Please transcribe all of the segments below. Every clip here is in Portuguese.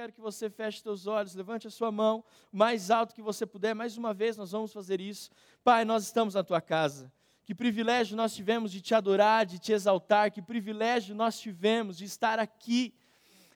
quero que você feche seus olhos, levante a sua mão, mais alto que você puder. Mais uma vez nós vamos fazer isso. Pai, nós estamos na tua casa. Que privilégio nós tivemos de te adorar, de te exaltar, que privilégio nós tivemos de estar aqui.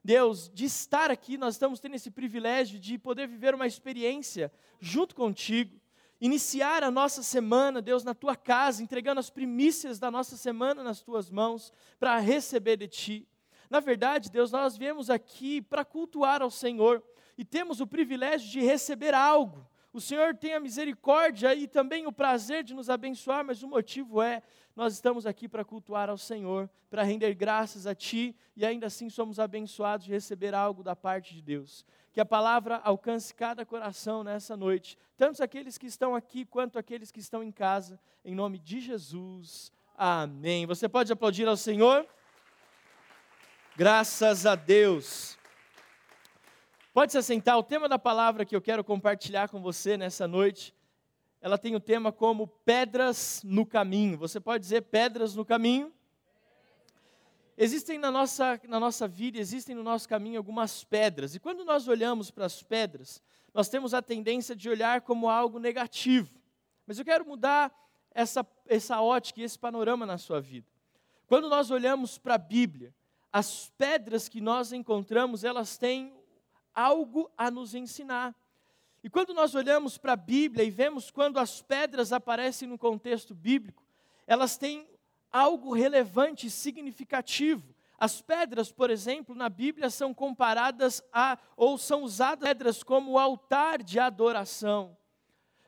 Deus, de estar aqui, nós estamos tendo esse privilégio de poder viver uma experiência junto contigo iniciar a nossa semana, Deus, na tua casa, entregando as primícias da nossa semana nas tuas mãos, para receber de ti. Na verdade, Deus, nós viemos aqui para cultuar ao Senhor e temos o privilégio de receber algo. O Senhor tem a misericórdia e também o prazer de nos abençoar, mas o motivo é: nós estamos aqui para cultuar ao Senhor, para render graças a Ti e ainda assim somos abençoados de receber algo da parte de Deus que a palavra alcance cada coração nessa noite, tanto aqueles que estão aqui quanto aqueles que estão em casa, em nome de Jesus. Amém. Você pode aplaudir ao Senhor? Graças a Deus. Pode se assentar. O tema da palavra que eu quero compartilhar com você nessa noite, ela tem o tema como pedras no caminho. Você pode dizer pedras no caminho? Existem na nossa, na nossa vida, existem no nosso caminho algumas pedras, e quando nós olhamos para as pedras, nós temos a tendência de olhar como algo negativo. Mas eu quero mudar essa, essa ótica e esse panorama na sua vida. Quando nós olhamos para a Bíblia, as pedras que nós encontramos, elas têm algo a nos ensinar. E quando nós olhamos para a Bíblia e vemos quando as pedras aparecem no contexto bíblico, elas têm algo relevante e significativo. As pedras, por exemplo, na Bíblia são comparadas a, ou são usadas pedras como altar de adoração.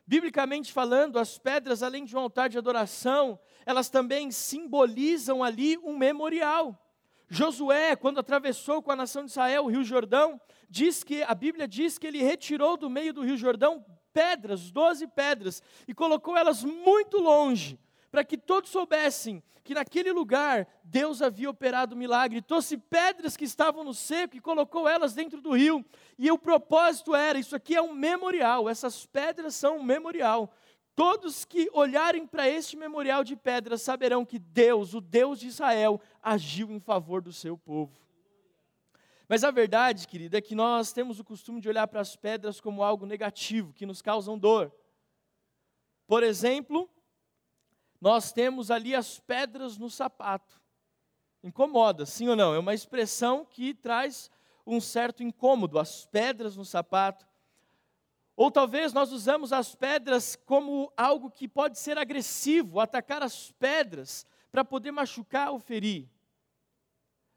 Biblicamente falando, as pedras, além de um altar de adoração, elas também simbolizam ali um memorial. Josué, quando atravessou com a nação de Israel o Rio Jordão, diz que a Bíblia diz que ele retirou do meio do Rio Jordão pedras, doze pedras, e colocou elas muito longe, para que todos soubessem que naquele lugar Deus havia operado um milagre. Trouxe pedras que estavam no seco e colocou elas dentro do rio. E o propósito era: isso aqui é um memorial, essas pedras são um memorial. Todos que olharem para este memorial de pedras saberão que Deus, o Deus de Israel, agiu em favor do seu povo. Mas a verdade, querida, é que nós temos o costume de olhar para as pedras como algo negativo, que nos causam dor. Por exemplo, nós temos ali as pedras no sapato. Incomoda, sim ou não? É uma expressão que traz um certo incômodo, as pedras no sapato. Ou talvez nós usamos as pedras como algo que pode ser agressivo, atacar as pedras para poder machucar ou ferir.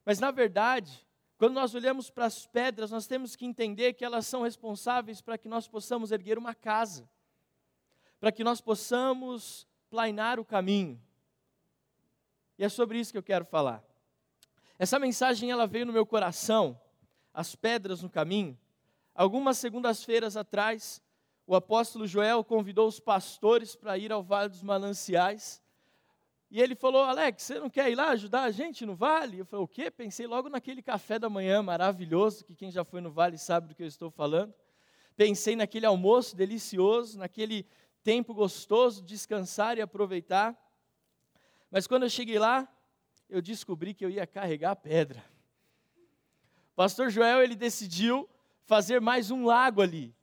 Mas na verdade, quando nós olhamos para as pedras, nós temos que entender que elas são responsáveis para que nós possamos erguer uma casa, para que nós possamos planear o caminho. E é sobre isso que eu quero falar. Essa mensagem ela veio no meu coração, as pedras no caminho. Algumas segundas-feiras atrás, o apóstolo Joel convidou os pastores para ir ao Vale dos Mananciais. E ele falou: Alex, você não quer ir lá ajudar a gente no vale? Eu falei: O quê? Pensei logo naquele café da manhã maravilhoso, que quem já foi no vale sabe do que eu estou falando. Pensei naquele almoço delicioso, naquele tempo gostoso, descansar e aproveitar. Mas quando eu cheguei lá, eu descobri que eu ia carregar a pedra. Pastor Joel, ele decidiu fazer mais um lago ali.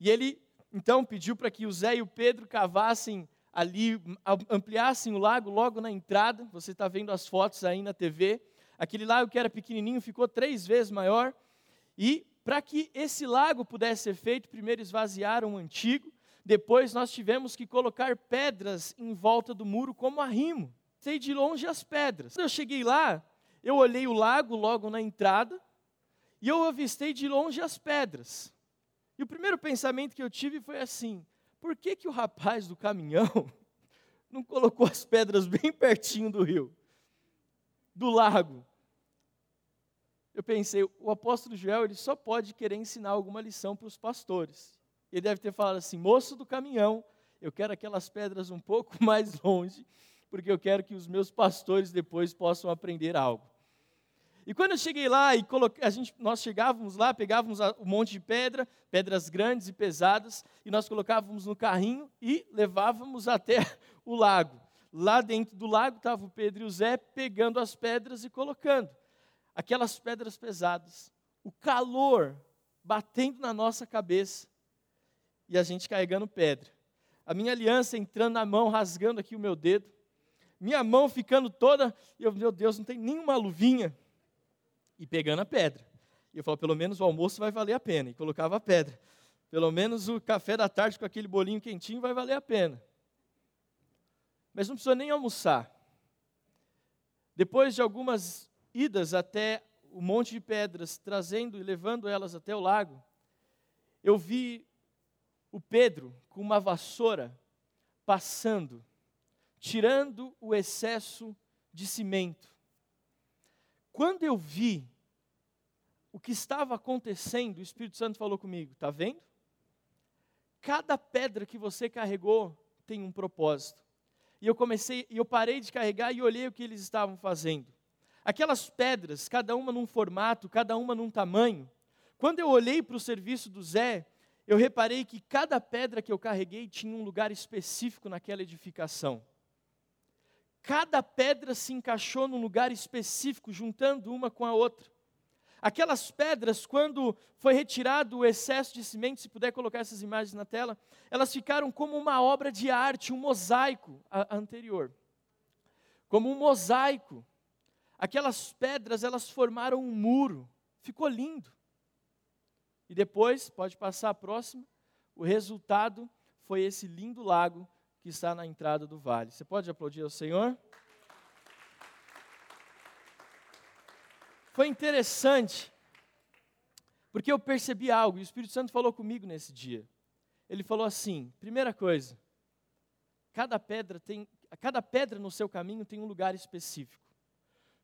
E ele, então, pediu para que o Zé e o Pedro cavassem ali, ampliassem o lago logo na entrada. Você está vendo as fotos aí na TV. Aquele lago que era pequenininho ficou três vezes maior. E para que esse lago pudesse ser feito, primeiro esvaziaram o antigo depois nós tivemos que colocar pedras em volta do muro como arrimo. Sei de longe as pedras. Quando eu cheguei lá, eu olhei o lago logo na entrada e eu avistei de longe as pedras. E o primeiro pensamento que eu tive foi assim: por que, que o rapaz do caminhão não colocou as pedras bem pertinho do rio, do lago? Eu pensei, o apóstolo Joel ele só pode querer ensinar alguma lição para os pastores. Ele deve ter falado assim: moço do caminhão, eu quero aquelas pedras um pouco mais longe, porque eu quero que os meus pastores depois possam aprender algo. E quando eu cheguei lá e coloquei, a gente, nós chegávamos lá, pegávamos um monte de pedra, pedras grandes e pesadas, e nós colocávamos no carrinho e levávamos até o lago. Lá dentro do lago estava o Pedro e o Zé pegando as pedras e colocando. Aquelas pedras pesadas. o calor batendo na nossa cabeça e a gente carregando pedra. A minha aliança entrando na mão, rasgando aqui o meu dedo. Minha mão ficando toda, e eu, meu Deus, não tem nenhuma luvinha. E pegando a pedra. E eu falo, pelo menos o almoço vai valer a pena. E colocava a pedra. Pelo menos o café da tarde com aquele bolinho quentinho vai valer a pena. Mas não precisa nem almoçar. Depois de algumas idas até o monte de pedras, trazendo e levando elas até o lago, eu vi o Pedro com uma vassoura passando, tirando o excesso de cimento. Quando eu vi o que estava acontecendo, o Espírito Santo falou comigo: está vendo? Cada pedra que você carregou tem um propósito. E eu comecei, e eu parei de carregar e olhei o que eles estavam fazendo. Aquelas pedras, cada uma num formato, cada uma num tamanho. Quando eu olhei para o serviço do Zé, eu reparei que cada pedra que eu carreguei tinha um lugar específico naquela edificação. Cada pedra se encaixou num lugar específico, juntando uma com a outra. Aquelas pedras, quando foi retirado o excesso de cimento, se puder colocar essas imagens na tela, elas ficaram como uma obra de arte, um mosaico anterior. Como um mosaico. Aquelas pedras, elas formaram um muro. Ficou lindo. E depois, pode passar a próxima, o resultado foi esse lindo lago que está na entrada do vale. Você pode aplaudir ao Senhor? Foi interessante, porque eu percebi algo, e o Espírito Santo falou comigo nesse dia. Ele falou assim: primeira coisa, cada pedra tem, cada pedra no seu caminho tem um lugar específico.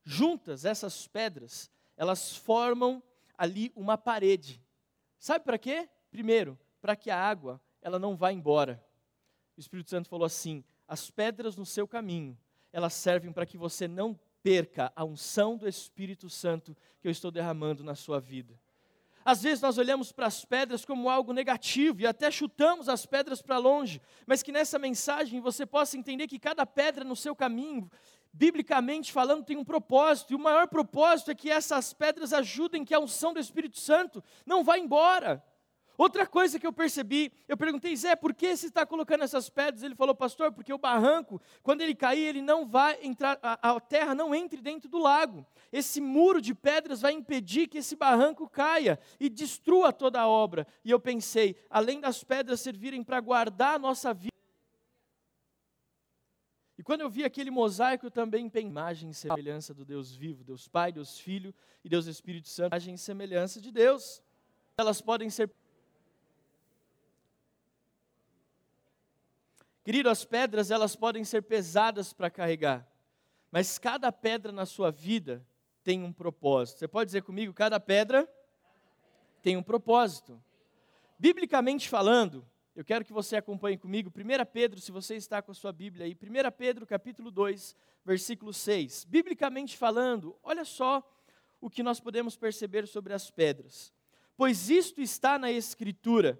Juntas essas pedras, elas formam ali uma parede. Sabe para quê? Primeiro, para que a água ela não vá embora. O Espírito Santo falou assim: as pedras no seu caminho, elas servem para que você não perca a unção do Espírito Santo que eu estou derramando na sua vida. Às vezes nós olhamos para as pedras como algo negativo e até chutamos as pedras para longe, mas que nessa mensagem você possa entender que cada pedra no seu caminho, biblicamente falando, tem um propósito, e o maior propósito é que essas pedras ajudem que a unção do Espírito Santo não vá embora. Outra coisa que eu percebi, eu perguntei, Zé, por que você está colocando essas pedras? Ele falou, pastor, porque o barranco, quando ele cair, ele não vai entrar, a, a, terra não entre dentro do lago. Esse muro de pedras vai impedir que esse barranco caia e destrua toda a obra. E eu pensei, além das pedras servirem para guardar a nossa vida, e quando eu vi aquele mosaico, eu também pensei imagem e semelhança do Deus vivo, Deus Pai, Deus Filho e Deus Espírito Santo, imagem e semelhança de Deus. Elas podem ser Querido, as pedras elas podem ser pesadas para carregar, mas cada pedra na sua vida tem um propósito. Você pode dizer comigo, cada pedra tem um propósito. Biblicamente falando, eu quero que você acompanhe comigo 1 Pedro, se você está com a sua Bíblia aí, 1 Pedro capítulo 2, versículo 6. Biblicamente falando, olha só o que nós podemos perceber sobre as pedras. Pois isto está na Escritura: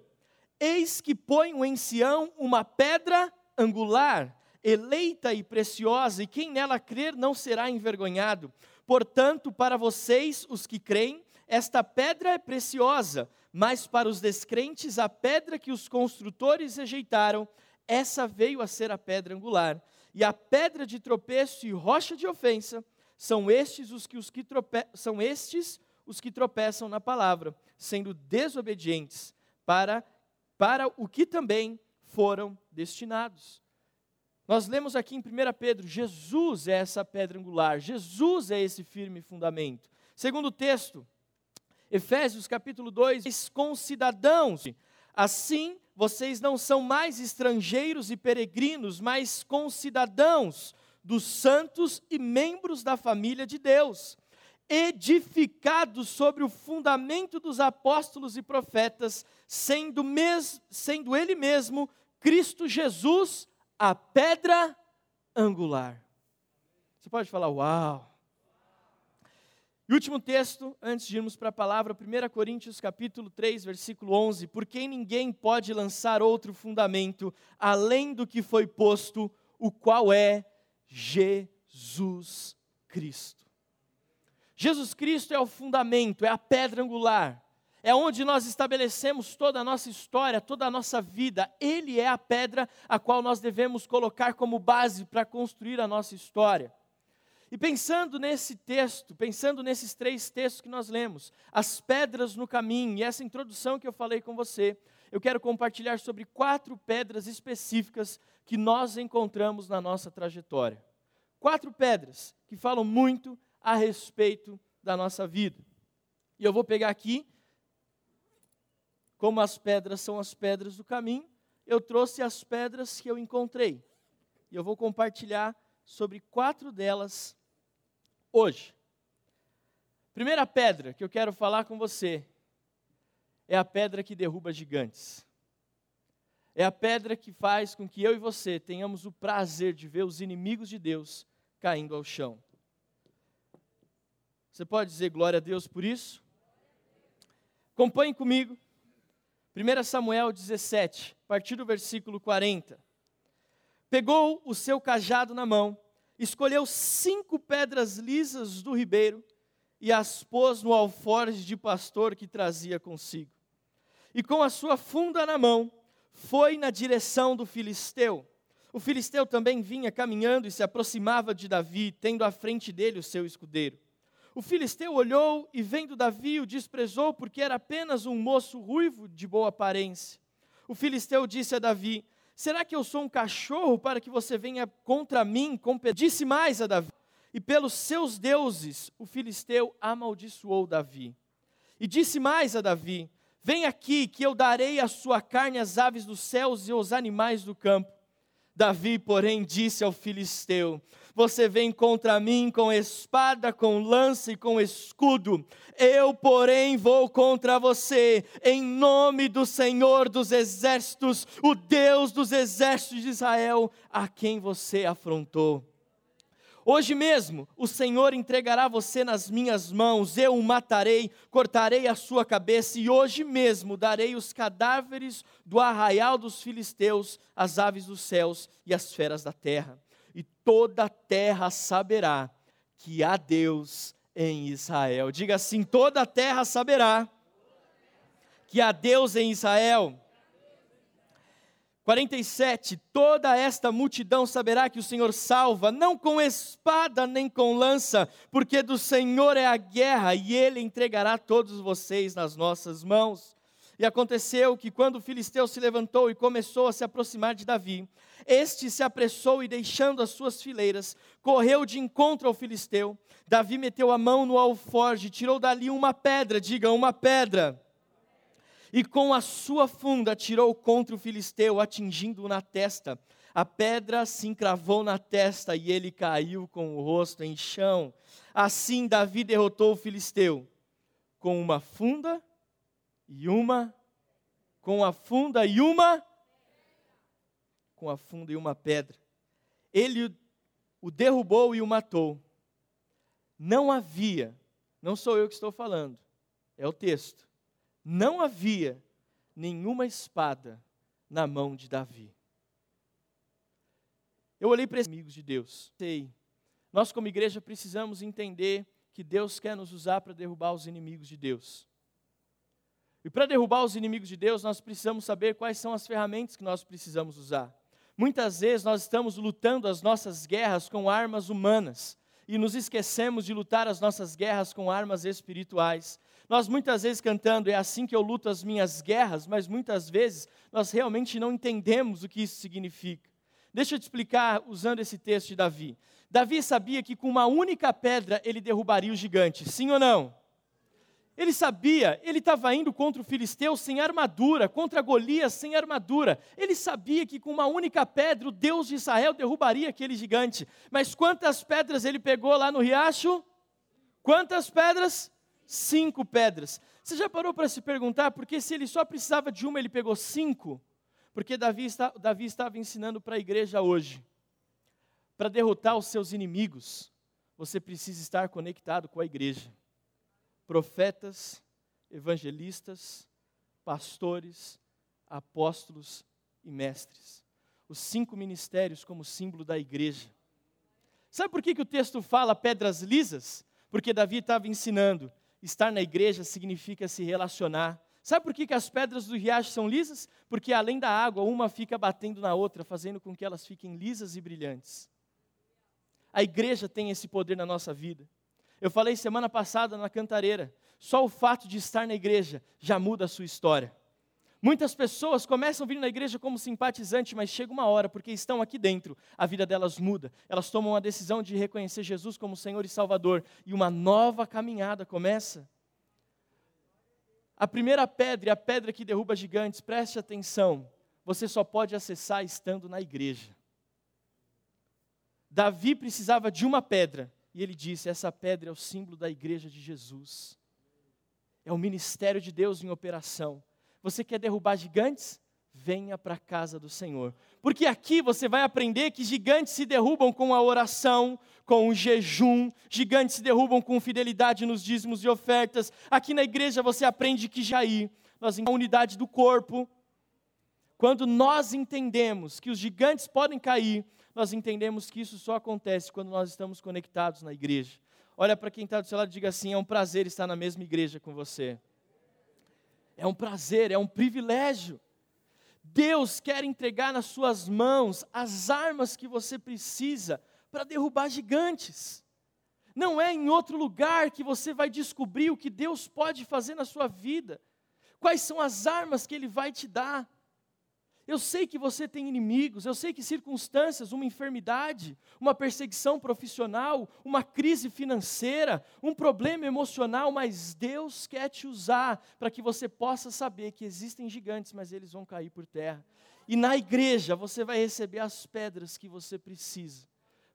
Eis que ponho em Sião uma pedra angular, eleita e preciosa, e quem nela crer não será envergonhado. Portanto, para vocês, os que creem, esta pedra é preciosa, mas para os descrentes, a pedra que os construtores rejeitaram, essa veio a ser a pedra angular. E a pedra de tropeço e rocha de ofensa são estes os que, os que trope... são estes os que tropeçam na palavra, sendo desobedientes para para o que também foram destinados. Nós lemos aqui em 1 Pedro, Jesus é essa pedra angular, Jesus é esse firme fundamento. Segundo texto, Efésios capítulo 2, concidadãos, assim vocês não são mais estrangeiros e peregrinos, mas concidadãos dos santos e membros da família de Deus, edificados sobre o fundamento dos apóstolos e profetas, sendo, mes, sendo Ele mesmo Cristo Jesus, a pedra angular. Você pode falar, uau. E último texto, antes de irmos para a palavra, 1 Coríntios capítulo 3, versículo 11, por quem ninguém pode lançar outro fundamento, além do que foi posto, o qual é Jesus Cristo. Jesus Cristo é o fundamento, é a pedra angular, é onde nós estabelecemos toda a nossa história, toda a nossa vida. Ele é a pedra a qual nós devemos colocar como base para construir a nossa história. E pensando nesse texto, pensando nesses três textos que nós lemos, as pedras no caminho e essa introdução que eu falei com você, eu quero compartilhar sobre quatro pedras específicas que nós encontramos na nossa trajetória. Quatro pedras que falam muito a respeito da nossa vida. E eu vou pegar aqui como as pedras são as pedras do caminho, eu trouxe as pedras que eu encontrei. E eu vou compartilhar sobre quatro delas hoje. Primeira pedra que eu quero falar com você é a pedra que derruba gigantes. É a pedra que faz com que eu e você tenhamos o prazer de ver os inimigos de Deus caindo ao chão. Você pode dizer glória a Deus por isso? Acompanhe comigo 1 Samuel 17, a partir do versículo 40. Pegou o seu cajado na mão, escolheu cinco pedras lisas do ribeiro e as pôs no alforje de pastor que trazia consigo. E com a sua funda na mão, foi na direção do filisteu. O filisteu também vinha caminhando e se aproximava de Davi, tendo à frente dele o seu escudeiro. O filisteu olhou e, vendo Davi, o desprezou, porque era apenas um moço ruivo de boa aparência. O filisteu disse a Davi: Será que eu sou um cachorro para que você venha contra mim? Disse mais a Davi: E pelos seus deuses, o filisteu amaldiçoou Davi. E disse mais a Davi: Vem aqui, que eu darei a sua carne às aves dos céus e aos animais do campo. Davi, porém, disse ao filisteu: Você vem contra mim com espada, com lança e com escudo. Eu, porém, vou contra você, em nome do Senhor dos exércitos, o Deus dos exércitos de Israel, a quem você afrontou. Hoje mesmo o Senhor entregará você nas minhas mãos, eu o matarei, cortarei a sua cabeça, e hoje mesmo darei os cadáveres do arraial dos filisteus, as aves dos céus e as feras da terra. E toda a terra saberá que há Deus em Israel. Diga assim: toda a terra saberá que há Deus em Israel. 47: Toda esta multidão saberá que o Senhor salva, não com espada nem com lança, porque do Senhor é a guerra e ele entregará todos vocês nas nossas mãos. E aconteceu que quando o filisteu se levantou e começou a se aproximar de Davi, este se apressou e, deixando as suas fileiras, correu de encontro ao filisteu. Davi meteu a mão no alforge, tirou dali uma pedra, diga uma pedra e com a sua funda tirou contra o filisteu, atingindo-o na testa. A pedra se encravou na testa e ele caiu com o rosto em chão. Assim Davi derrotou o filisteu com uma funda e uma com a funda e uma com a funda e uma pedra. Ele o derrubou e o matou. Não havia, não sou eu que estou falando, é o texto não havia nenhuma espada na mão de Davi. Eu olhei para os amigos de Deus. Sei, nós como igreja precisamos entender que Deus quer nos usar para derrubar os inimigos de Deus. E para derrubar os inimigos de Deus, nós precisamos saber quais são as ferramentas que nós precisamos usar. Muitas vezes nós estamos lutando as nossas guerras com armas humanas e nos esquecemos de lutar as nossas guerras com armas espirituais. Nós muitas vezes cantando, é assim que eu luto as minhas guerras, mas muitas vezes nós realmente não entendemos o que isso significa. Deixa eu te explicar usando esse texto de Davi. Davi sabia que com uma única pedra ele derrubaria o gigante, sim ou não? Ele sabia, ele estava indo contra o filisteu sem armadura, contra Golias sem armadura. Ele sabia que com uma única pedra o Deus de Israel derrubaria aquele gigante. Mas quantas pedras ele pegou lá no riacho? Quantas pedras? cinco pedras. Você já parou para se perguntar porque se ele só precisava de uma, ele pegou cinco? Porque Davi, está, Davi estava ensinando para a igreja hoje. Para derrotar os seus inimigos, você precisa estar conectado com a igreja. Profetas, evangelistas, pastores, apóstolos e mestres. Os cinco ministérios como símbolo da igreja. Sabe por que, que o texto fala pedras lisas? Porque Davi estava ensinando: estar na igreja significa se relacionar. Sabe por que, que as pedras do riacho são lisas? Porque além da água, uma fica batendo na outra, fazendo com que elas fiquem lisas e brilhantes. A igreja tem esse poder na nossa vida. Eu falei semana passada na cantareira, só o fato de estar na igreja já muda a sua história. Muitas pessoas começam a vir na igreja como simpatizante, mas chega uma hora, porque estão aqui dentro, a vida delas muda. Elas tomam a decisão de reconhecer Jesus como Senhor e Salvador, e uma nova caminhada começa. A primeira pedra, a pedra que derruba gigantes, preste atenção, você só pode acessar estando na igreja. Davi precisava de uma pedra, e ele disse: essa pedra é o símbolo da igreja de Jesus. É o ministério de Deus em operação. Você quer derrubar gigantes? Venha para a casa do Senhor. Porque aqui você vai aprender que gigantes se derrubam com a oração, com o jejum, gigantes se derrubam com fidelidade nos dízimos e ofertas. Aqui na igreja você aprende que Jair, nós em unidade do corpo. Quando nós entendemos que os gigantes podem cair, nós entendemos que isso só acontece quando nós estamos conectados na igreja. Olha para quem está do seu lado e diga assim: é um prazer estar na mesma igreja com você é um prazer, é um privilégio. Deus quer entregar nas suas mãos as armas que você precisa para derrubar gigantes. Não é em outro lugar que você vai descobrir o que Deus pode fazer na sua vida, quais são as armas que Ele vai te dar. Eu sei que você tem inimigos, eu sei que circunstâncias, uma enfermidade, uma perseguição profissional, uma crise financeira, um problema emocional, mas Deus quer te usar para que você possa saber que existem gigantes, mas eles vão cair por terra. E na igreja você vai receber as pedras que você precisa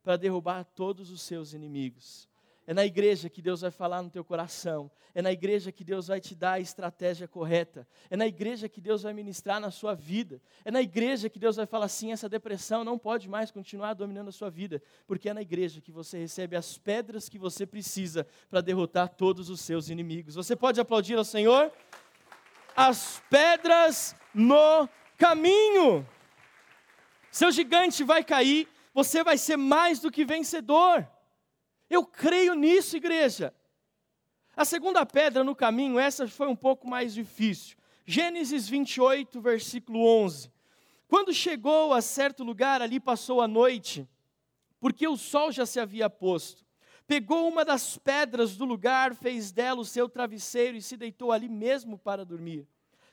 para derrubar todos os seus inimigos. É na igreja que Deus vai falar no teu coração. É na igreja que Deus vai te dar a estratégia correta. É na igreja que Deus vai ministrar na sua vida. É na igreja que Deus vai falar assim: essa depressão não pode mais continuar dominando a sua vida. Porque é na igreja que você recebe as pedras que você precisa para derrotar todos os seus inimigos. Você pode aplaudir ao Senhor? As pedras no caminho. Seu gigante vai cair, você vai ser mais do que vencedor. Eu creio nisso, igreja. A segunda pedra no caminho, essa foi um pouco mais difícil. Gênesis 28, versículo 11. Quando chegou a certo lugar, ali passou a noite, porque o sol já se havia posto. Pegou uma das pedras do lugar, fez dela o seu travesseiro e se deitou ali mesmo para dormir.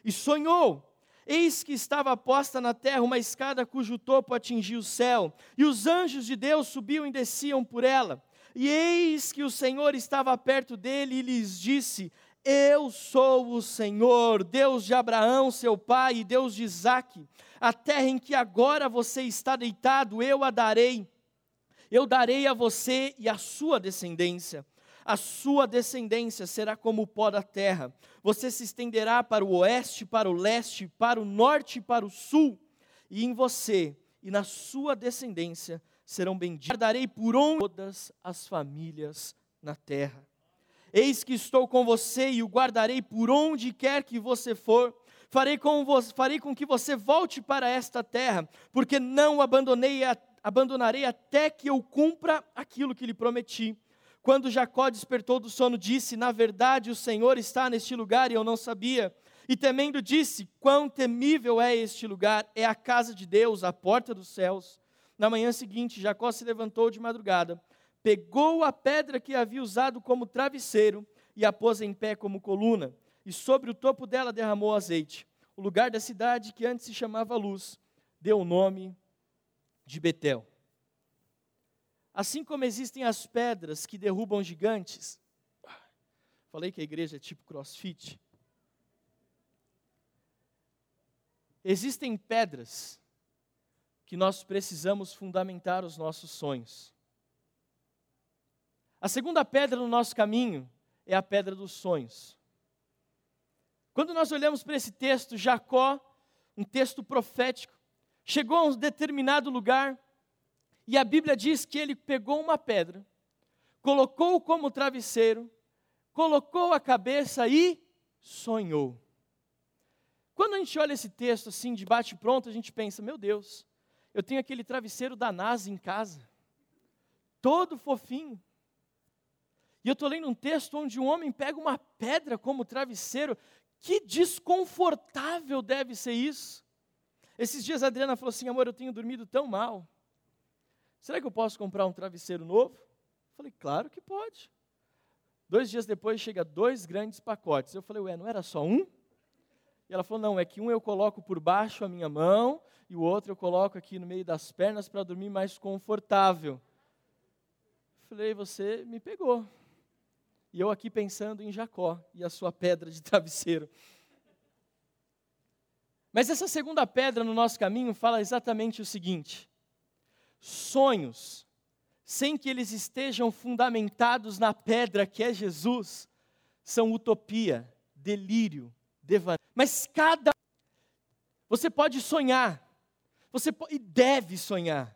E sonhou. Eis que estava posta na terra uma escada cujo topo atingia o céu, e os anjos de Deus subiam e desciam por ela. E eis que o Senhor estava perto dele e lhes disse: Eu sou o Senhor, Deus de Abraão, seu pai, e Deus de Isaque. A terra em que agora você está deitado, eu a darei. Eu darei a você e a sua descendência. A sua descendência será como o pó da terra. Você se estenderá para o oeste, para o leste, para o norte e para o sul. E em você e na sua descendência serão benditos. Guardarei por onde todas as famílias na terra. Eis que estou com você e o guardarei por onde quer que você for. Farei com, você, farei com que você volte para esta terra, porque não abandonei a, abandonarei até que eu cumpra aquilo que lhe prometi. Quando Jacó despertou do sono, disse: Na verdade, o Senhor está neste lugar e eu não sabia. E temendo, disse: Quão temível é este lugar! É a casa de Deus, a porta dos céus. Na manhã seguinte, Jacó se levantou de madrugada, pegou a pedra que havia usado como travesseiro e a pôs em pé como coluna, e sobre o topo dela derramou azeite. O lugar da cidade, que antes se chamava Luz, deu o nome de Betel. Assim como existem as pedras que derrubam gigantes, falei que a igreja é tipo crossfit. Existem pedras que nós precisamos fundamentar os nossos sonhos. A segunda pedra no nosso caminho é a pedra dos sonhos. Quando nós olhamos para esse texto, Jacó, um texto profético, chegou a um determinado lugar e a Bíblia diz que ele pegou uma pedra, colocou como travesseiro, colocou a cabeça e sonhou. Quando a gente olha esse texto assim, de bate-pronto, a gente pensa: meu Deus, eu tenho aquele travesseiro da NASA em casa, todo fofinho. E eu estou lendo um texto onde um homem pega uma pedra como travesseiro. Que desconfortável deve ser isso. Esses dias a Adriana falou assim: amor, eu tenho dormido tão mal. Será que eu posso comprar um travesseiro novo? Eu falei, claro que pode. Dois dias depois chega dois grandes pacotes. Eu falei, ué, não era só um? E ela falou, não, é que um eu coloco por baixo a minha mão e o outro eu coloco aqui no meio das pernas para dormir mais confortável. Falei, você me pegou. E eu aqui pensando em Jacó e a sua pedra de travesseiro. Mas essa segunda pedra no nosso caminho fala exatamente o seguinte: sonhos, sem que eles estejam fundamentados na pedra que é Jesus, são utopia, delírio, devaneio. Mas cada você pode sonhar, você pode, e deve sonhar.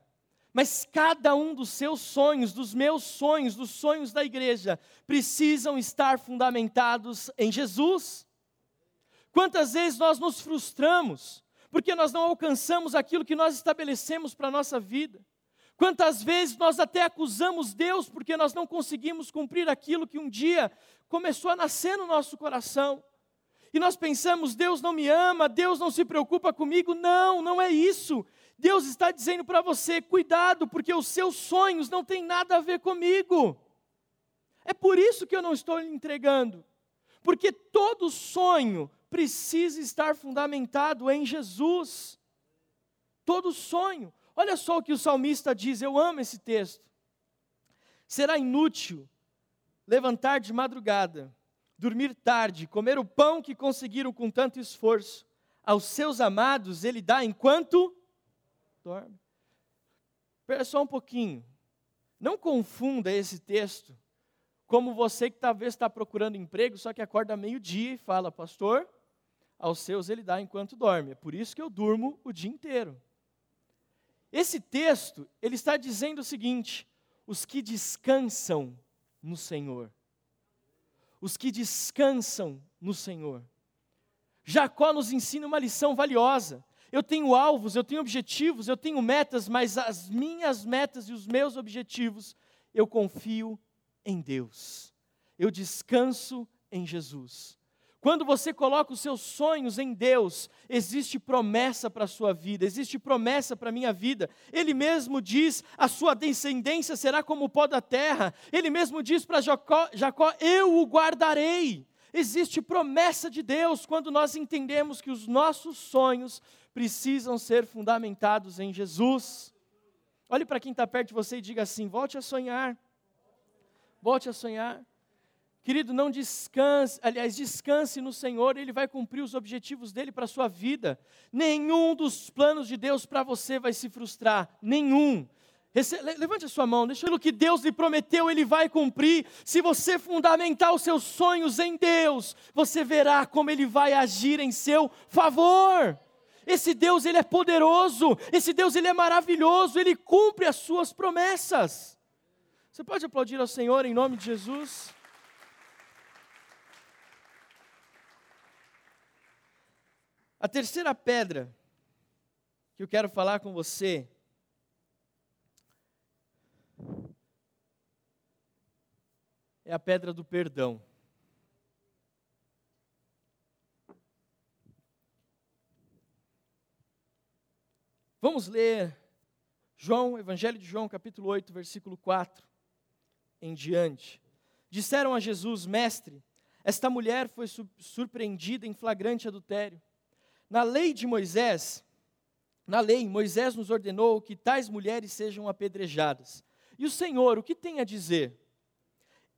Mas cada um dos seus sonhos, dos meus sonhos, dos sonhos da igreja, precisam estar fundamentados em Jesus. Quantas vezes nós nos frustramos porque nós não alcançamos aquilo que nós estabelecemos para a nossa vida? Quantas vezes nós até acusamos Deus porque nós não conseguimos cumprir aquilo que um dia começou a nascer no nosso coração? E nós pensamos, Deus não me ama, Deus não se preocupa comigo. Não, não é isso. Deus está dizendo para você: cuidado, porque os seus sonhos não têm nada a ver comigo. É por isso que eu não estou lhe entregando. Porque todo sonho precisa estar fundamentado em Jesus. Todo sonho. Olha só o que o salmista diz, eu amo esse texto. Será inútil levantar de madrugada, dormir tarde, comer o pão que conseguiram com tanto esforço. Aos seus amados ele dá enquanto dorme. Espera só um pouquinho. Não confunda esse texto como você que talvez está procurando emprego, só que acorda meio-dia e fala, pastor, aos seus ele dá enquanto dorme. É por isso que eu durmo o dia inteiro. Esse texto, ele está dizendo o seguinte: os que descansam no Senhor. Os que descansam no Senhor. Jacó nos ensina uma lição valiosa. Eu tenho alvos, eu tenho objetivos, eu tenho metas, mas as minhas metas e os meus objetivos, eu confio em Deus. Eu descanso em Jesus. Quando você coloca os seus sonhos em Deus, existe promessa para a sua vida, existe promessa para a minha vida. Ele mesmo diz: a sua descendência será como o pó da terra. Ele mesmo diz para Jacó, Jacó: eu o guardarei. Existe promessa de Deus quando nós entendemos que os nossos sonhos precisam ser fundamentados em Jesus. Olhe para quem está perto de você e diga assim: volte a sonhar. Volte a sonhar. Querido, não descanse, aliás, descanse no Senhor, Ele vai cumprir os objetivos dele para a sua vida. Nenhum dos planos de Deus para você vai se frustrar, nenhum. Levante a sua mão, deixa aquilo que Deus lhe prometeu, Ele vai cumprir. Se você fundamentar os seus sonhos em Deus, você verá como Ele vai agir em seu favor. Esse Deus, Ele é poderoso, esse Deus, Ele é maravilhoso, Ele cumpre as suas promessas. Você pode aplaudir ao Senhor em nome de Jesus? A terceira pedra que eu quero falar com você é a pedra do perdão. Vamos ler João, Evangelho de João, capítulo 8, versículo 4 em diante. Disseram a Jesus, mestre, esta mulher foi surpreendida em flagrante adultério. Na lei de Moisés, na lei, Moisés nos ordenou que tais mulheres sejam apedrejadas. E o Senhor, o que tem a dizer?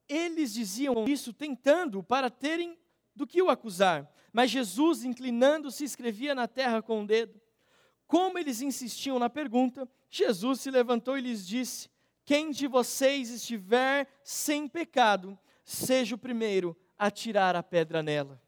Eles diziam isso tentando para terem do que o acusar. Mas Jesus, inclinando-se, escrevia na terra com o dedo. Como eles insistiam na pergunta, Jesus se levantou e lhes disse: Quem de vocês estiver sem pecado, seja o primeiro a tirar a pedra nela.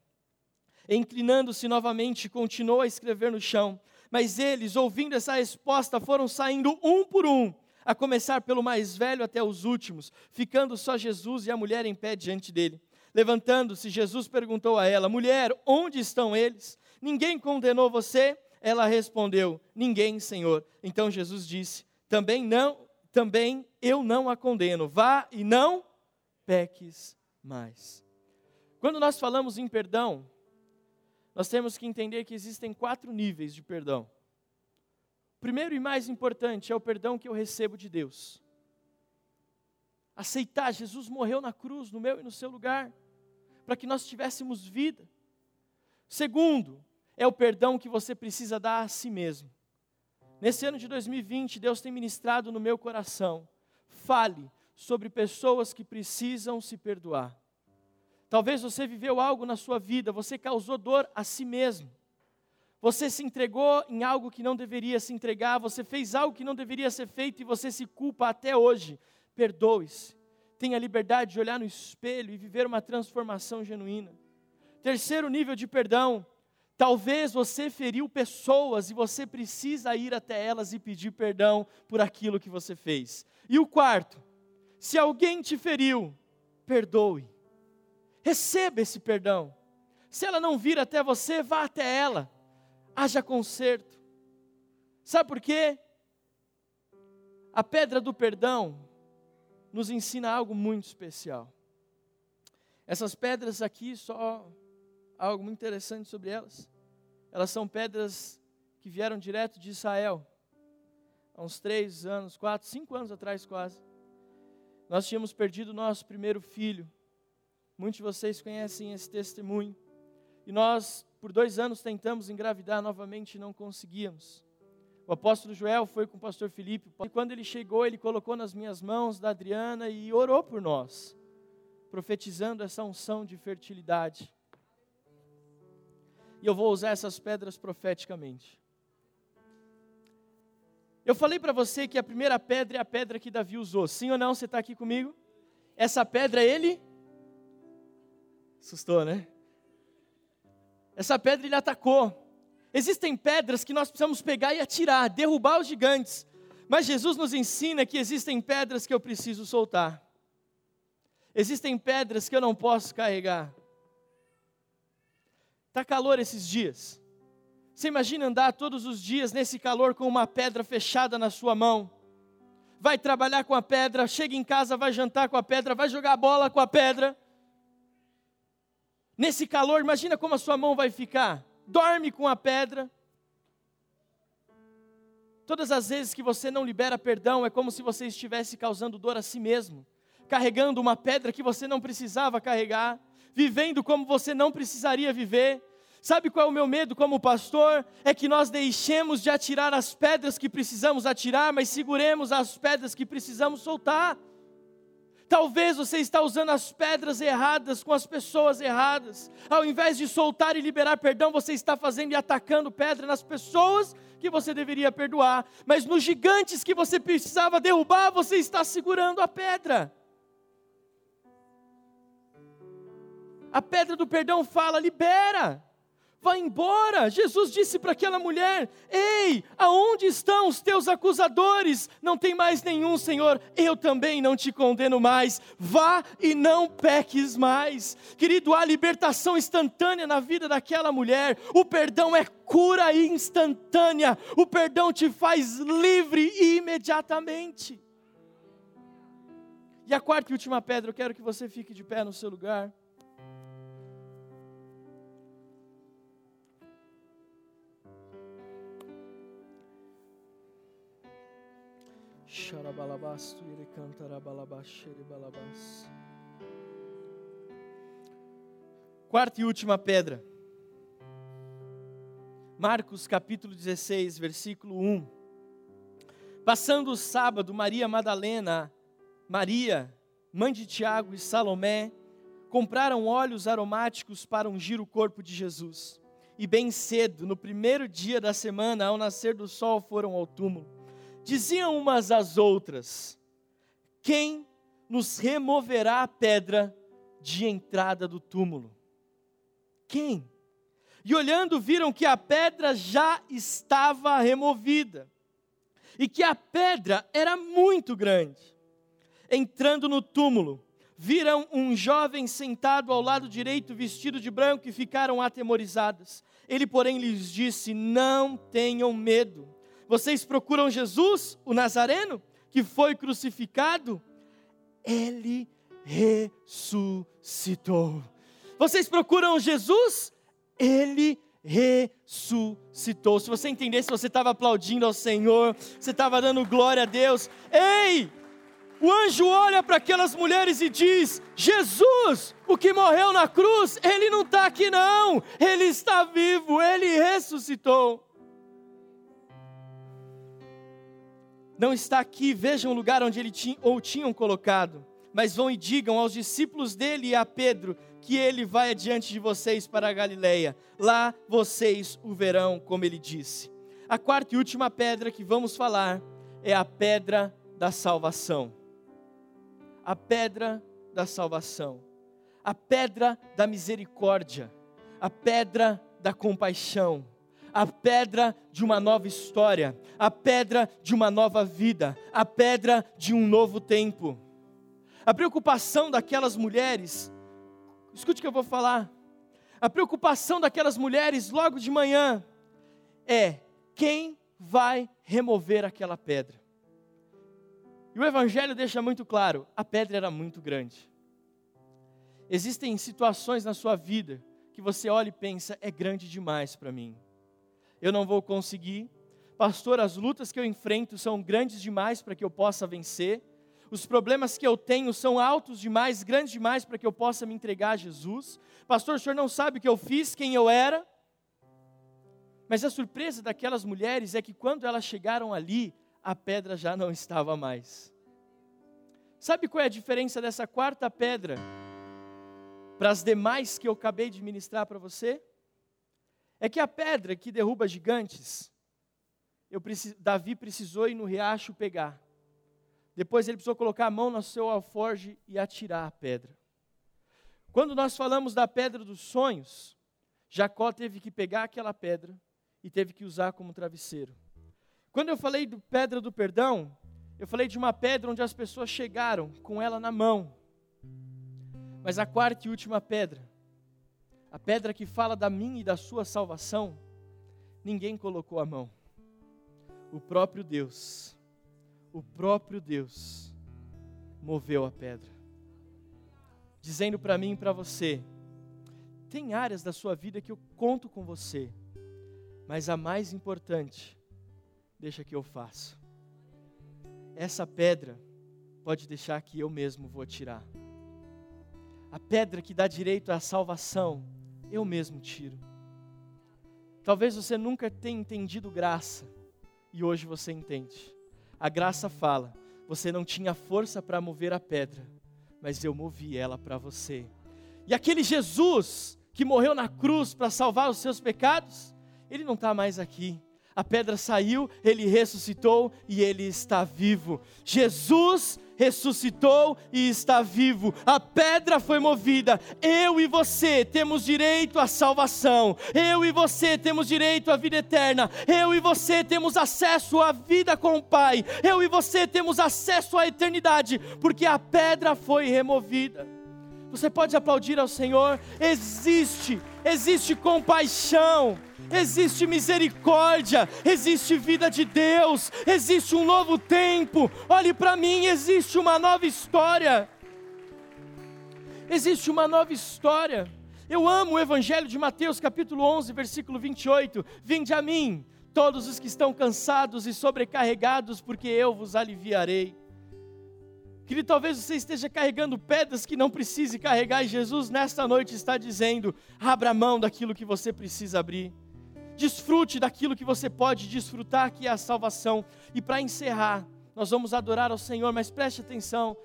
Inclinando-se novamente, continuou a escrever no chão. Mas eles, ouvindo essa resposta, foram saindo um por um, a começar pelo mais velho até os últimos, ficando só Jesus e a mulher em pé diante dele. Levantando-se, Jesus perguntou a ela: Mulher, onde estão eles? Ninguém condenou você? Ela respondeu: Ninguém, Senhor. Então Jesus disse: Também não, também eu não a condeno. Vá e não peques mais. Quando nós falamos em perdão, nós temos que entender que existem quatro níveis de perdão. Primeiro e mais importante é o perdão que eu recebo de Deus. Aceitar, Jesus morreu na cruz, no meu e no seu lugar, para que nós tivéssemos vida. Segundo, é o perdão que você precisa dar a si mesmo. Nesse ano de 2020, Deus tem ministrado no meu coração. Fale sobre pessoas que precisam se perdoar. Talvez você viveu algo na sua vida, você causou dor a si mesmo. Você se entregou em algo que não deveria se entregar, você fez algo que não deveria ser feito e você se culpa até hoje. Perdoe-se. Tenha liberdade de olhar no espelho e viver uma transformação genuína. Terceiro nível de perdão. Talvez você feriu pessoas e você precisa ir até elas e pedir perdão por aquilo que você fez. E o quarto, se alguém te feriu, perdoe. Receba esse perdão. Se ela não vir até você, vá até ela. Haja conserto. Sabe por quê? A pedra do perdão nos ensina algo muito especial. Essas pedras aqui, só algo muito interessante sobre elas. Elas são pedras que vieram direto de Israel. Há uns três anos, quatro, cinco anos atrás quase. Nós tínhamos perdido nosso primeiro filho Muitos de vocês conhecem esse testemunho. E nós, por dois anos, tentamos engravidar novamente e não conseguíamos. O apóstolo Joel foi com o pastor Felipe. E quando ele chegou, ele colocou nas minhas mãos da Adriana e orou por nós, profetizando essa unção de fertilidade. E eu vou usar essas pedras profeticamente. Eu falei para você que a primeira pedra é a pedra que Davi usou. Sim ou não? Você está aqui comigo? Essa pedra ele Assustou, né? Essa pedra ele atacou. Existem pedras que nós precisamos pegar e atirar, derrubar os gigantes. Mas Jesus nos ensina que existem pedras que eu preciso soltar. Existem pedras que eu não posso carregar. Está calor esses dias. Você imagina andar todos os dias nesse calor com uma pedra fechada na sua mão? Vai trabalhar com a pedra, chega em casa, vai jantar com a pedra, vai jogar bola com a pedra. Nesse calor, imagina como a sua mão vai ficar. Dorme com a pedra. Todas as vezes que você não libera perdão, é como se você estivesse causando dor a si mesmo, carregando uma pedra que você não precisava carregar, vivendo como você não precisaria viver. Sabe qual é o meu medo como pastor? É que nós deixemos de atirar as pedras que precisamos atirar, mas seguremos as pedras que precisamos soltar. Talvez você está usando as pedras erradas com as pessoas erradas. Ao invés de soltar e liberar perdão, você está fazendo e atacando pedra nas pessoas que você deveria perdoar, mas nos gigantes que você precisava derrubar, você está segurando a pedra. A pedra do perdão fala: libera. Vá embora. Jesus disse para aquela mulher: Ei, aonde estão os teus acusadores? Não tem mais nenhum, Senhor. Eu também não te condeno mais. Vá e não peques mais. Querido, há libertação instantânea na vida daquela mulher. O perdão é cura instantânea. O perdão te faz livre imediatamente. E a quarta e última pedra, eu quero que você fique de pé no seu lugar. Xarabalabasto ele balabas. Quarta e última pedra. Marcos capítulo 16, versículo 1. Passando o sábado, Maria Madalena, Maria, mãe de Tiago e Salomé, compraram óleos aromáticos para ungir o corpo de Jesus. E bem cedo, no primeiro dia da semana, ao nascer do sol, foram ao túmulo diziam umas às outras: Quem nos removerá a pedra de entrada do túmulo? Quem? E olhando, viram que a pedra já estava removida e que a pedra era muito grande. Entrando no túmulo, viram um jovem sentado ao lado direito, vestido de branco, e ficaram atemorizadas. Ele, porém, lhes disse: Não tenham medo. Vocês procuram Jesus, o Nazareno, que foi crucificado? Ele ressuscitou. Vocês procuram Jesus? Ele ressuscitou. Se você entendesse, você estava aplaudindo ao Senhor, você estava dando glória a Deus. Ei! O anjo olha para aquelas mulheres e diz: Jesus, o que morreu na cruz, ele não está aqui, não, ele está vivo, ele ressuscitou. Não está aqui, vejam o lugar onde ele tinha, ou tinham colocado mas vão e digam aos discípulos dele e a Pedro que ele vai adiante de vocês para a Galileia. Lá vocês o verão, como ele disse. A quarta e última pedra que vamos falar é a pedra da salvação. A pedra da salvação. A pedra da misericórdia. A pedra da compaixão. A pedra de uma nova história. A pedra de uma nova vida. A pedra de um novo tempo. A preocupação daquelas mulheres, escute o que eu vou falar. A preocupação daquelas mulheres logo de manhã é quem vai remover aquela pedra. E o Evangelho deixa muito claro: a pedra era muito grande. Existem situações na sua vida que você olha e pensa, é grande demais para mim. Eu não vou conseguir. Pastor, as lutas que eu enfrento são grandes demais para que eu possa vencer os problemas que eu tenho são altos demais, grandes demais para que eu possa me entregar a Jesus. Pastor, o senhor não sabe o que eu fiz, quem eu era? Mas a surpresa daquelas mulheres é que quando elas chegaram ali, a pedra já não estava mais. Sabe qual é a diferença dessa quarta pedra para as demais que eu acabei de ministrar para você? É que a pedra que derruba gigantes, Davi precisou ir no riacho pegar. Depois ele precisou colocar a mão no seu alforge e atirar a pedra. Quando nós falamos da pedra dos sonhos, Jacó teve que pegar aquela pedra e teve que usar como travesseiro. Quando eu falei do pedra do perdão, eu falei de uma pedra onde as pessoas chegaram com ela na mão. Mas a quarta e última pedra, a pedra que fala da minha e da sua salvação, ninguém colocou a mão. O próprio Deus o próprio Deus moveu a pedra, dizendo para mim e para você: tem áreas da sua vida que eu conto com você, mas a mais importante, deixa que eu faço. Essa pedra pode deixar que eu mesmo vou tirar. A pedra que dá direito à salvação, eu mesmo tiro. Talvez você nunca tenha entendido graça, e hoje você entende. A graça fala: você não tinha força para mover a pedra, mas eu movi ela para você. E aquele Jesus que morreu na cruz para salvar os seus pecados, ele não está mais aqui. A pedra saiu, ele ressuscitou e ele está vivo. Jesus ressuscitou e está vivo. A pedra foi movida. Eu e você temos direito à salvação. Eu e você temos direito à vida eterna. Eu e você temos acesso à vida com o Pai. Eu e você temos acesso à eternidade, porque a pedra foi removida. Você pode aplaudir ao Senhor. Existe, existe compaixão existe misericórdia, existe vida de Deus, existe um novo tempo. Olhe para mim, existe uma nova história. Existe uma nova história. Eu amo o Evangelho de Mateus, capítulo 11, versículo 28. Vinde a mim, todos os que estão cansados e sobrecarregados, porque eu vos aliviarei. Querido, talvez você esteja carregando pedras que não precise carregar, e Jesus nesta noite está dizendo: abra mão daquilo que você precisa abrir. Desfrute daquilo que você pode desfrutar, que é a salvação. E para encerrar, nós vamos adorar ao Senhor, mas preste atenção.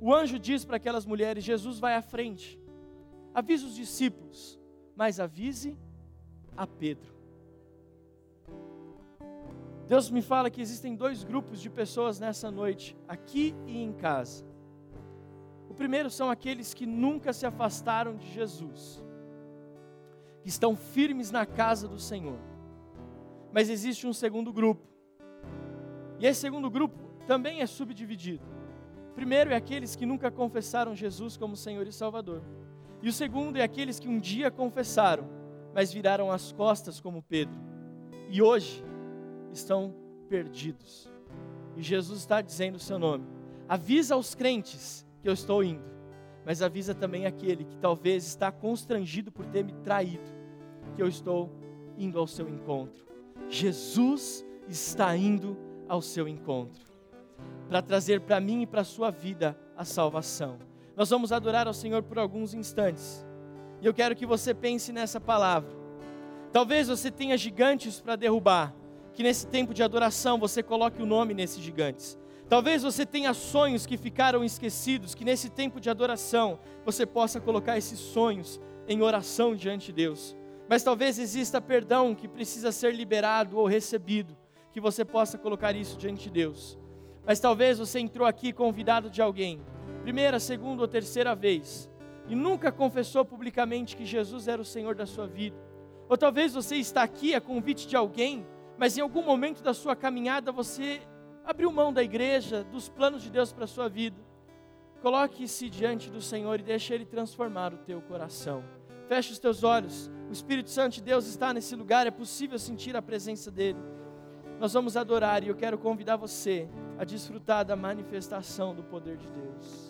o anjo diz para aquelas mulheres: Jesus vai à frente. Avise os discípulos, mas avise a Pedro. Deus me fala que existem dois grupos de pessoas nessa noite, aqui e em casa. O primeiro são aqueles que nunca se afastaram de Jesus que estão firmes na casa do Senhor. Mas existe um segundo grupo. E esse segundo grupo também é subdividido. primeiro é aqueles que nunca confessaram Jesus como Senhor e Salvador. E o segundo é aqueles que um dia confessaram, mas viraram as costas como Pedro. E hoje estão perdidos. E Jesus está dizendo o seu nome. Avisa aos crentes que eu estou indo. Mas avisa também aquele que talvez está constrangido por ter me traído, que eu estou indo ao seu encontro. Jesus está indo ao seu encontro para trazer para mim e para a sua vida a salvação. Nós vamos adorar ao Senhor por alguns instantes. E eu quero que você pense nessa palavra. Talvez você tenha gigantes para derrubar, que nesse tempo de adoração você coloque o nome nesses gigantes. Talvez você tenha sonhos que ficaram esquecidos, que nesse tempo de adoração você possa colocar esses sonhos em oração diante de Deus. Mas talvez exista perdão que precisa ser liberado ou recebido, que você possa colocar isso diante de Deus. Mas talvez você entrou aqui convidado de alguém, primeira, segunda ou terceira vez, e nunca confessou publicamente que Jesus era o Senhor da sua vida. Ou talvez você está aqui a convite de alguém, mas em algum momento da sua caminhada você abriu mão da igreja, dos planos de Deus para a sua vida. Coloque-se diante do Senhor e deixe Ele transformar o teu coração. Feche os teus olhos. O Espírito Santo de Deus está nesse lugar, é possível sentir a presença dEle. Nós vamos adorar e eu quero convidar você a desfrutar da manifestação do poder de Deus.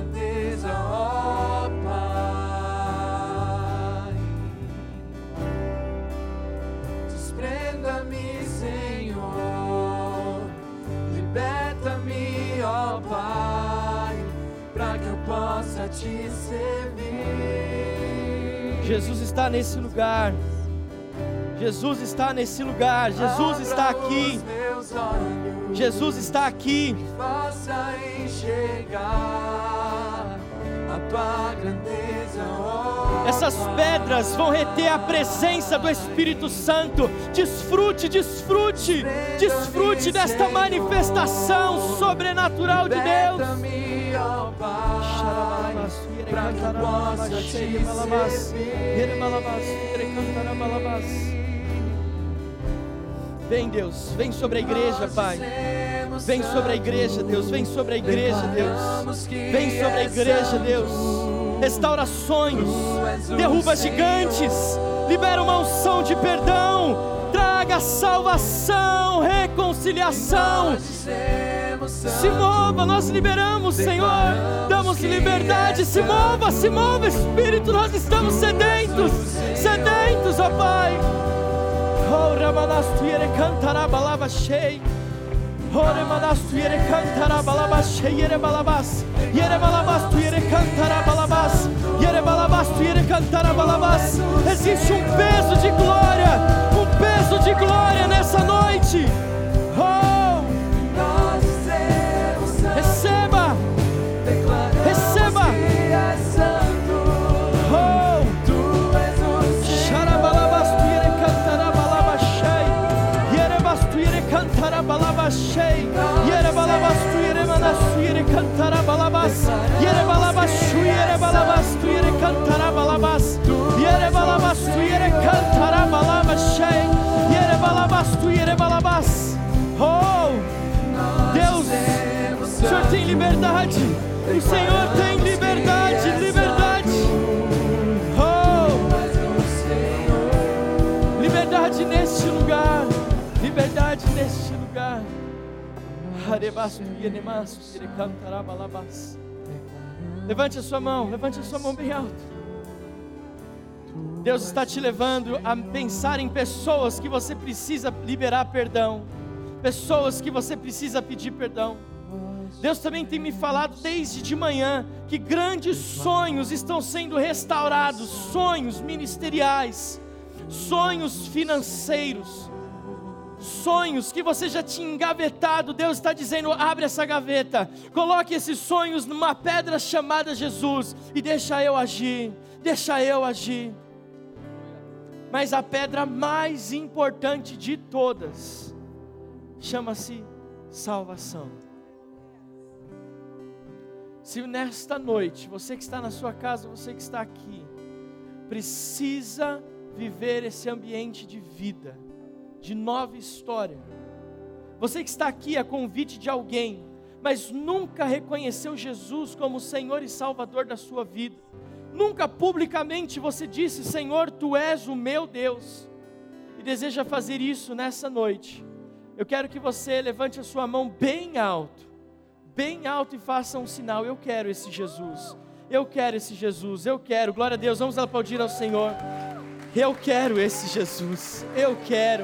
te servir. Jesus está nesse lugar. Jesus está nesse lugar, Jesus está aqui. Jesus está aqui. Faça enxergar a tua grandeza. Oh, Essas pedras vão reter a presença do Espírito Santo. Desfrute, desfrute, desfrute desta manifestação sobrenatural de Deus. Para que eu possa te servir. Vem, Deus, vem sobre a igreja, Pai. Vem sobre a igreja, Deus. Vem sobre a igreja, Deus. Vem sobre a igreja, Deus. Restaura sonhos, derruba gigantes, libera uma unção de perdão, traga salvação, reconciliação. Se mova, nós liberamos, Senhor. Damos liberdade. Se mova, se mova, Espírito. Nós estamos sedentos, sedentos, ó Pai. Oh, Ramanastuire cantará balaba shei. Oh, Ramanastuire cantará balaba shei. Yere balabas. Yere balabas tuire cantará balabas. Yere balabas tuire cantará balabas. Existe um peso de glória, um peso de glória nessa noite. Receba, receba. Oh, cantará O Senhor tem liberdade, liberdade. Oh! Liberdade neste lugar. Liberdade neste lugar. Levante a sua mão, levante a sua mão bem alto. Deus está te levando a pensar em pessoas que você precisa liberar perdão, pessoas que você precisa pedir perdão. Deus também tem me falado desde de manhã que grandes sonhos estão sendo restaurados, sonhos ministeriais, sonhos financeiros, sonhos que você já tinha engavetado. Deus está dizendo: abre essa gaveta, coloque esses sonhos numa pedra chamada Jesus e deixa eu agir, deixa eu agir. Mas a pedra mais importante de todas chama-se salvação. Se nesta noite, você que está na sua casa, você que está aqui, precisa viver esse ambiente de vida, de nova história. Você que está aqui a convite de alguém, mas nunca reconheceu Jesus como Senhor e Salvador da sua vida Nunca publicamente você disse: Senhor, tu és o meu Deus, e deseja fazer isso nessa noite. Eu quero que você levante a sua mão bem alto, bem alto e faça um sinal: Eu quero esse Jesus, eu quero esse Jesus, eu quero. Glória a Deus, vamos aplaudir ao Senhor. Eu quero esse Jesus, eu quero,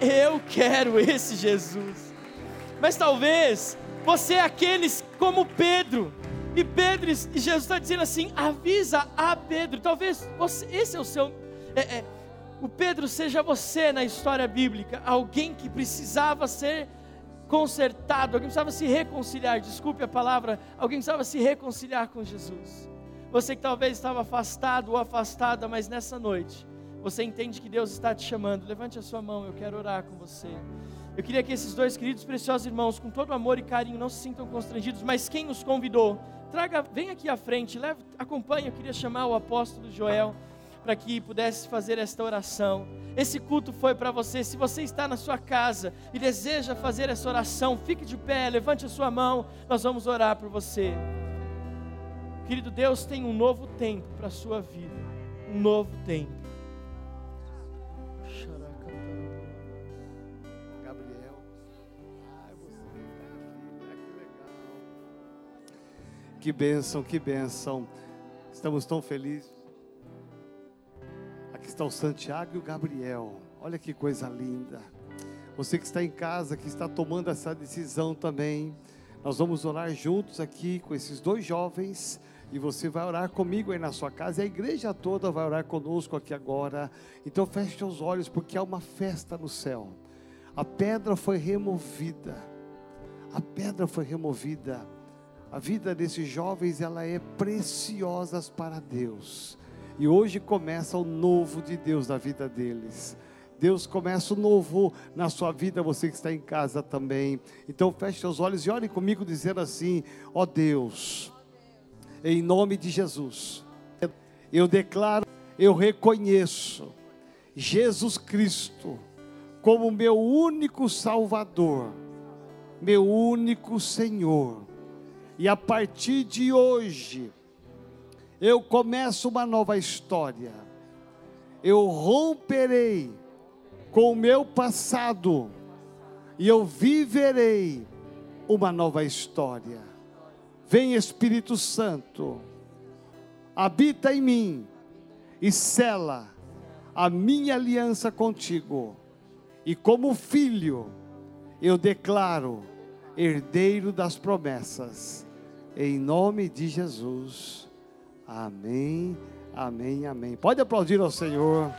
eu quero esse Jesus. Mas talvez você é aqueles como Pedro, e Pedro, e Jesus está dizendo assim: avisa a Pedro. Talvez você, esse é o seu. É, é, o Pedro seja você na história bíblica, alguém que precisava ser consertado, alguém precisava se reconciliar. Desculpe a palavra, alguém precisava se reconciliar com Jesus. Você que talvez estava afastado ou afastada, mas nessa noite você entende que Deus está te chamando. Levante a sua mão, eu quero orar com você. Eu queria que esses dois queridos preciosos irmãos, com todo amor e carinho, não se sintam constrangidos, mas quem os convidou, traga, vem aqui à frente, leve, acompanhe. Eu queria chamar o apóstolo Joel para que pudesse fazer esta oração. Esse culto foi para você. Se você está na sua casa e deseja fazer essa oração, fique de pé, levante a sua mão. Nós vamos orar por você. Querido Deus, tem um novo tempo para a sua vida. Um novo tempo. Que bênção, que bênção. Estamos tão felizes. Aqui está o Santiago e o Gabriel. Olha que coisa linda. Você que está em casa, que está tomando essa decisão também. Nós vamos orar juntos aqui com esses dois jovens. E você vai orar comigo aí na sua casa. E a igreja toda vai orar conosco aqui agora. Então feche os olhos, porque há uma festa no céu. A pedra foi removida. A pedra foi removida a vida desses jovens ela é preciosa para Deus. E hoje começa o novo de Deus na vida deles. Deus começa o novo na sua vida, você que está em casa também. Então feche seus olhos e ore comigo dizendo assim: ó oh Deus, em nome de Jesus, eu declaro, eu reconheço Jesus Cristo como meu único Salvador, meu único Senhor e a partir de hoje, eu começo uma nova história. Eu romperei com o meu passado e eu viverei uma nova história. Vem Espírito Santo, habita em mim e sela a minha aliança contigo. E como filho, eu declaro herdeiro das promessas em nome de Jesus. Amém, amém, amém. Pode aplaudir ao Senhor.